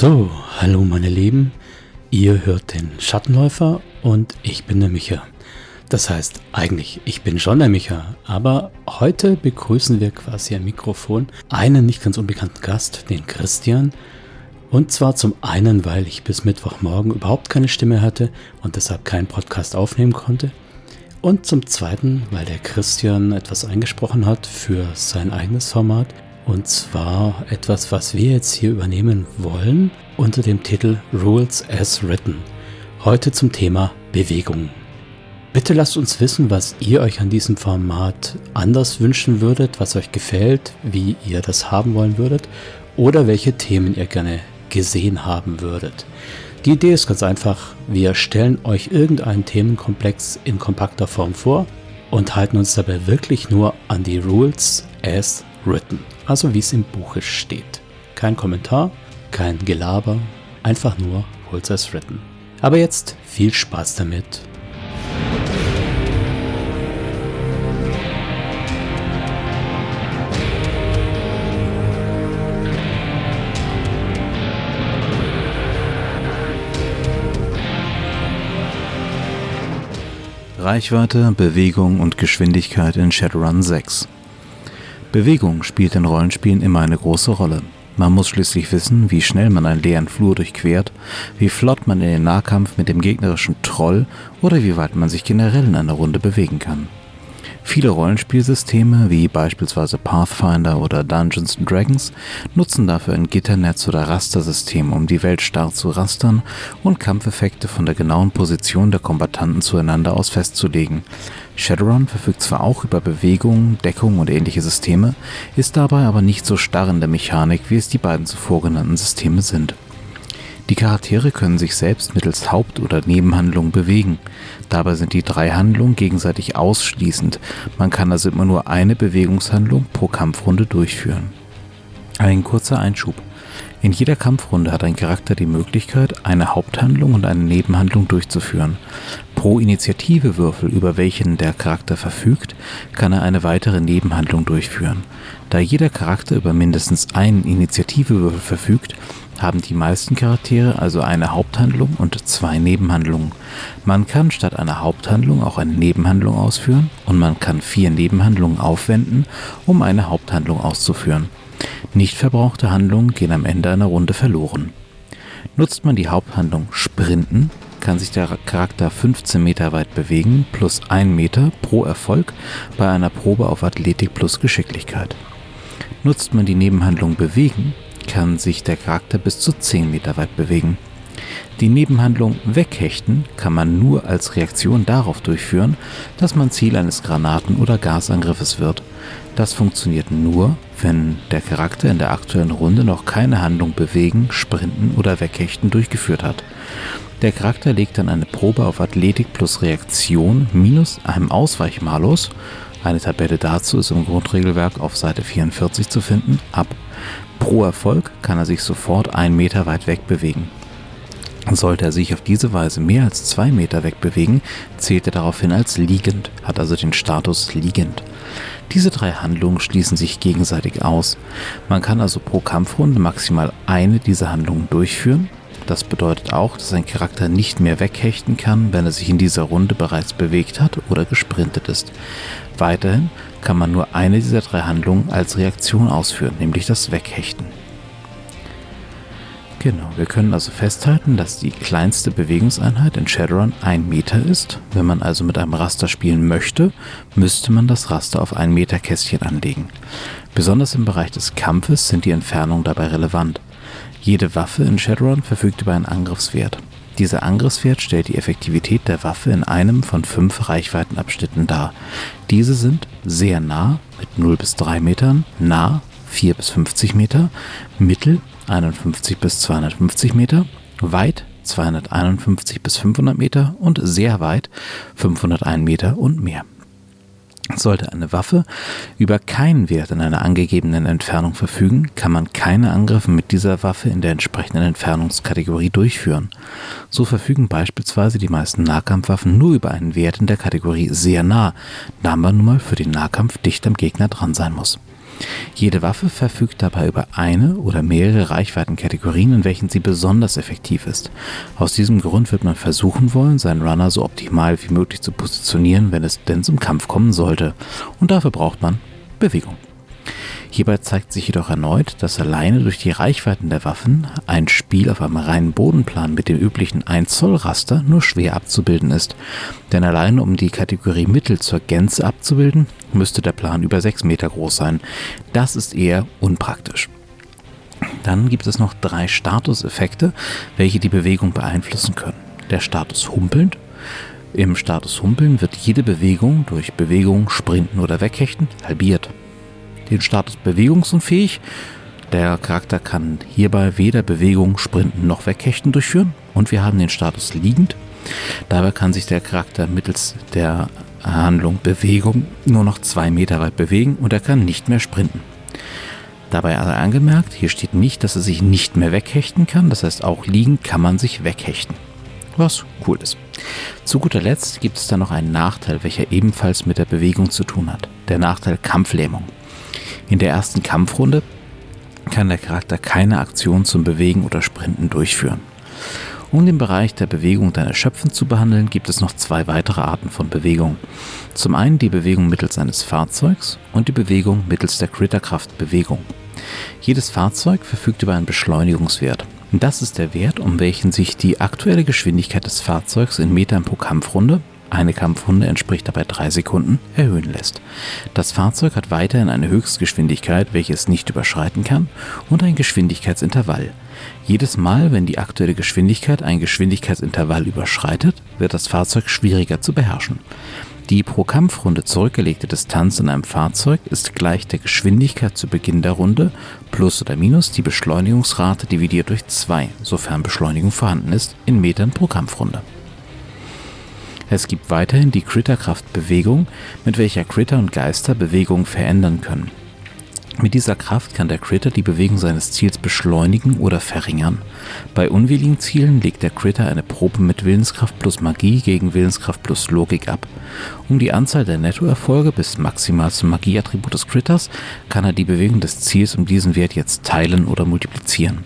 So, hallo meine Lieben, ihr hört den Schattenläufer und ich bin der Micha. Das heißt, eigentlich, ich bin schon der Micha, aber heute begrüßen wir quasi am Mikrofon einen nicht ganz unbekannten Gast, den Christian. Und zwar zum einen, weil ich bis Mittwochmorgen überhaupt keine Stimme hatte und deshalb keinen Podcast aufnehmen konnte. Und zum zweiten, weil der Christian etwas eingesprochen hat für sein eigenes Format und zwar etwas, was wir jetzt hier übernehmen wollen unter dem Titel Rules as Written. Heute zum Thema Bewegung. Bitte lasst uns wissen, was ihr euch an diesem Format anders wünschen würdet, was euch gefällt, wie ihr das haben wollen würdet oder welche Themen ihr gerne gesehen haben würdet. Die Idee ist ganz einfach, wir stellen euch irgendeinen Themenkomplex in kompakter Form vor und halten uns dabei wirklich nur an die Rules as written, also wie es im Buche steht. Kein Kommentar, kein Gelaber, einfach nur Rules as written. Aber jetzt viel Spaß damit Reichweite, Bewegung und Geschwindigkeit in Shadowrun 6. Bewegung spielt in Rollenspielen immer eine große Rolle. Man muss schließlich wissen, wie schnell man einen leeren Flur durchquert, wie flott man in den Nahkampf mit dem gegnerischen Troll oder wie weit man sich generell in einer Runde bewegen kann. Viele Rollenspielsysteme, wie beispielsweise Pathfinder oder Dungeons Dragons, nutzen dafür ein Gitternetz oder Rastersystem, um die Welt starr zu rastern und Kampfeffekte von der genauen Position der Kombattanten zueinander aus festzulegen. Shadowrun verfügt zwar auch über Bewegung, Deckung und ähnliche Systeme, ist dabei aber nicht so starr in der Mechanik, wie es die beiden zuvor genannten Systeme sind. Die Charaktere können sich selbst mittels Haupt- oder Nebenhandlungen bewegen. Dabei sind die drei Handlungen gegenseitig ausschließend. Man kann also immer nur eine Bewegungshandlung pro Kampfrunde durchführen. Ein kurzer Einschub. In jeder Kampfrunde hat ein Charakter die Möglichkeit, eine Haupthandlung und eine Nebenhandlung durchzuführen. Pro Initiativewürfel, über welchen der Charakter verfügt, kann er eine weitere Nebenhandlung durchführen. Da jeder Charakter über mindestens einen Initiativewürfel verfügt, haben die meisten Charaktere also eine Haupthandlung und zwei Nebenhandlungen. Man kann statt einer Haupthandlung auch eine Nebenhandlung ausführen und man kann vier Nebenhandlungen aufwenden, um eine Haupthandlung auszuführen. Nicht verbrauchte Handlungen gehen am Ende einer Runde verloren. Nutzt man die Haupthandlung Sprinten, kann sich der Charakter 15 Meter weit bewegen, plus 1 Meter pro Erfolg bei einer Probe auf Athletik plus Geschicklichkeit. Nutzt man die Nebenhandlung Bewegen, kann sich der Charakter bis zu 10 Meter weit bewegen. Die Nebenhandlung Weghechten kann man nur als Reaktion darauf durchführen, dass man Ziel eines Granaten- oder Gasangriffes wird. Das funktioniert nur, wenn der Charakter in der aktuellen Runde noch keine Handlung bewegen, sprinten oder weghechten durchgeführt hat. Der Charakter legt dann eine Probe auf Athletik plus Reaktion minus einem Ausweichmalus, eine Tabelle dazu ist im Grundregelwerk auf Seite 44 zu finden, ab. Pro Erfolg kann er sich sofort einen Meter weit wegbewegen. Sollte er sich auf diese Weise mehr als zwei Meter wegbewegen, zählt er daraufhin als liegend, hat also den Status liegend. Diese drei Handlungen schließen sich gegenseitig aus. Man kann also pro Kampfrunde maximal eine dieser Handlungen durchführen. Das bedeutet auch, dass ein Charakter nicht mehr weghechten kann, wenn er sich in dieser Runde bereits bewegt hat oder gesprintet ist. Weiterhin kann man nur eine dieser drei Handlungen als Reaktion ausführen, nämlich das Weghechten. Genau, wir können also festhalten, dass die kleinste Bewegungseinheit in Shadowrun ein Meter ist. Wenn man also mit einem Raster spielen möchte, müsste man das Raster auf ein Meter Kästchen anlegen. Besonders im Bereich des Kampfes sind die Entfernungen dabei relevant. Jede Waffe in Shadowrun verfügt über einen Angriffswert. Dieser Angriffswert stellt die Effektivität der Waffe in einem von fünf Reichweitenabschnitten dar. Diese sind sehr nah mit 0 bis 3 Metern, nah 4 bis 50 Meter, mittel 51 bis 250 Meter, weit 251 bis 500 Meter und sehr weit 501 Meter und mehr. Sollte eine Waffe über keinen Wert in einer angegebenen Entfernung verfügen, kann man keine Angriffe mit dieser Waffe in der entsprechenden Entfernungskategorie durchführen. So verfügen beispielsweise die meisten Nahkampfwaffen nur über einen Wert in der Kategorie sehr nah, da man nun mal für den Nahkampf dicht am Gegner dran sein muss. Jede Waffe verfügt dabei über eine oder mehrere Reichweitenkategorien, in welchen sie besonders effektiv ist. Aus diesem Grund wird man versuchen wollen, seinen Runner so optimal wie möglich zu positionieren, wenn es denn zum Kampf kommen sollte. Und dafür braucht man Bewegung. Hierbei zeigt sich jedoch erneut, dass alleine durch die Reichweiten der Waffen ein Spiel auf einem reinen Bodenplan mit dem üblichen 1 Zoll Raster nur schwer abzubilden ist. Denn alleine um die Kategorie Mittel zur Gänze abzubilden, müsste der Plan über 6 Meter groß sein. Das ist eher unpraktisch. Dann gibt es noch drei Statuseffekte, welche die Bewegung beeinflussen können. Der Status humpelnd. Im Status humpeln wird jede Bewegung durch Bewegung, Sprinten oder Weghechten halbiert den Status bewegungsunfähig. Der Charakter kann hierbei weder Bewegung, Sprinten noch Weghechten durchführen. Und wir haben den Status liegend. Dabei kann sich der Charakter mittels der Handlung Bewegung nur noch zwei Meter weit bewegen und er kann nicht mehr sprinten. Dabei also angemerkt, hier steht nicht, dass er sich nicht mehr weghechten kann. Das heißt, auch liegend kann man sich weghechten. Was cool ist. Zu guter Letzt gibt es da noch einen Nachteil, welcher ebenfalls mit der Bewegung zu tun hat. Der Nachteil Kampflähmung. In der ersten Kampfrunde kann der Charakter keine Aktion zum Bewegen oder Sprinten durchführen. Um den Bereich der Bewegung dann erschöpfend zu behandeln, gibt es noch zwei weitere Arten von Bewegung. Zum einen die Bewegung mittels eines Fahrzeugs und die Bewegung mittels der Critterkraft Bewegung. Jedes Fahrzeug verfügt über einen Beschleunigungswert. Das ist der Wert, um welchen sich die aktuelle Geschwindigkeit des Fahrzeugs in Metern pro Kampfrunde eine Kampfrunde entspricht dabei drei Sekunden, erhöhen lässt. Das Fahrzeug hat weiterhin eine Höchstgeschwindigkeit, welche es nicht überschreiten kann, und ein Geschwindigkeitsintervall. Jedes Mal, wenn die aktuelle Geschwindigkeit ein Geschwindigkeitsintervall überschreitet, wird das Fahrzeug schwieriger zu beherrschen. Die pro Kampfrunde zurückgelegte Distanz in einem Fahrzeug ist gleich der Geschwindigkeit zu Beginn der Runde plus oder minus die Beschleunigungsrate dividiert durch 2, sofern Beschleunigung vorhanden ist, in Metern pro Kampfrunde. Es gibt weiterhin die Critterkraft-Bewegung, mit welcher Critter und Geister Bewegungen verändern können. Mit dieser Kraft kann der Critter die Bewegung seines Ziels beschleunigen oder verringern. Bei unwilligen Zielen legt der Critter eine Probe mit Willenskraft plus Magie gegen Willenskraft plus Logik ab. Um die Anzahl der Nettoerfolge bis maximal zum Magieattribut des Critters kann er die Bewegung des Ziels um diesen Wert jetzt teilen oder multiplizieren.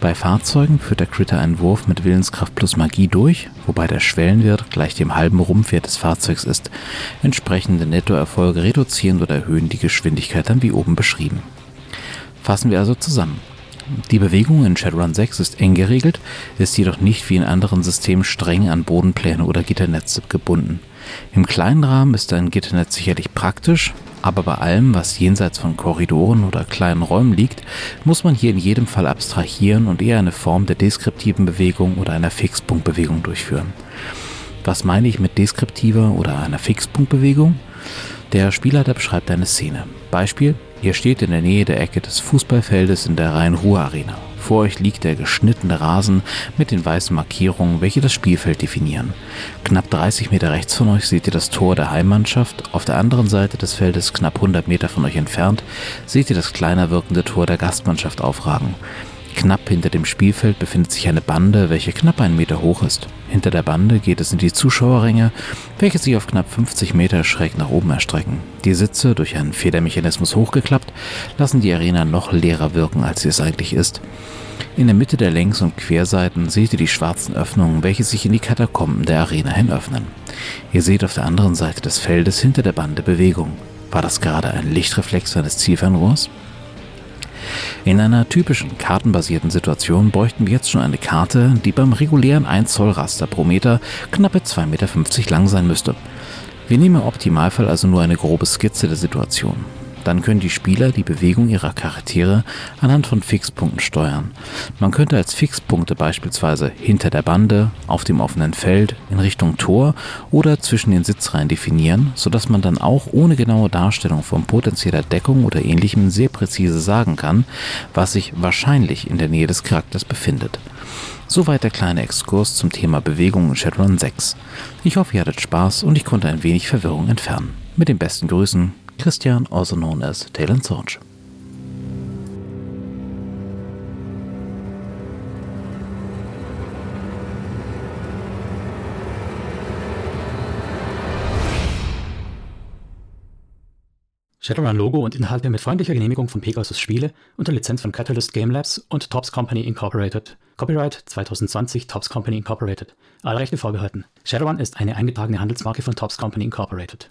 Bei Fahrzeugen führt der Critter einen Wurf mit Willenskraft plus Magie durch, wobei der Schwellenwert gleich dem halben Rumpfwert des Fahrzeugs ist. Entsprechende Nettoerfolge reduzieren oder erhöhen die Geschwindigkeit dann wie oben beschrieben. Fassen wir also zusammen. Die Bewegung in Shadowrun 6 ist eng geregelt, ist jedoch nicht wie in anderen Systemen streng an Bodenpläne oder Gitternetze gebunden. Im kleinen Rahmen ist ein Gitternetz sicherlich praktisch, aber bei allem, was jenseits von Korridoren oder kleinen Räumen liegt, muss man hier in jedem Fall abstrahieren und eher eine Form der deskriptiven Bewegung oder einer Fixpunktbewegung durchführen. Was meine ich mit deskriptiver oder einer Fixpunktbewegung? Der Spielleiter beschreibt eine Szene. Beispiel, ihr steht in der Nähe der Ecke des Fußballfeldes in der Rhein-Ruhr-Arena. Vor euch liegt der geschnittene Rasen mit den weißen Markierungen, welche das Spielfeld definieren. Knapp 30 Meter rechts von euch seht ihr das Tor der Heimmannschaft. Auf der anderen Seite des Feldes, knapp 100 Meter von euch entfernt, seht ihr das kleiner wirkende Tor der Gastmannschaft aufragen. Knapp hinter dem Spielfeld befindet sich eine Bande, welche knapp einen Meter hoch ist. Hinter der Bande geht es in die Zuschauerränge, welche sich auf knapp 50 Meter schräg nach oben erstrecken. Die Sitze, durch einen Federmechanismus hochgeklappt, lassen die Arena noch leerer wirken, als sie es eigentlich ist. In der Mitte der Längs- und Querseiten seht ihr die schwarzen Öffnungen, welche sich in die Katakomben der Arena hin öffnen. Ihr seht auf der anderen Seite des Feldes hinter der Bande Bewegung. War das gerade ein Lichtreflex eines Zielfernrohrs? In einer typischen kartenbasierten Situation bräuchten wir jetzt schon eine Karte, die beim regulären 1 Zoll Raster pro Meter knappe 2,50 Meter lang sein müsste. Wir nehmen im Optimalfall also nur eine grobe Skizze der Situation. Dann können die Spieler die Bewegung ihrer Charaktere anhand von Fixpunkten steuern. Man könnte als Fixpunkte beispielsweise hinter der Bande, auf dem offenen Feld, in Richtung Tor oder zwischen den Sitzreihen definieren, sodass man dann auch ohne genaue Darstellung von potenzieller Deckung oder ähnlichem sehr präzise sagen kann, was sich wahrscheinlich in der Nähe des Charakters befindet. Soweit der kleine Exkurs zum Thema Bewegung in Shadowrun 6. Ich hoffe, ihr hattet Spaß und ich konnte ein wenig Verwirrung entfernen. Mit den besten Grüßen, Christian, also known as Talon Sorge. Shadowrun-Logo und Inhalte mit freundlicher Genehmigung von Pegasus Spiele unter Lizenz von Catalyst Game Labs und Tops Company Incorporated. Copyright 2020 Tops Company Incorporated. Alle Rechte vorbehalten. Shadowrun ist eine eingetragene Handelsmarke von Tops Company Incorporated.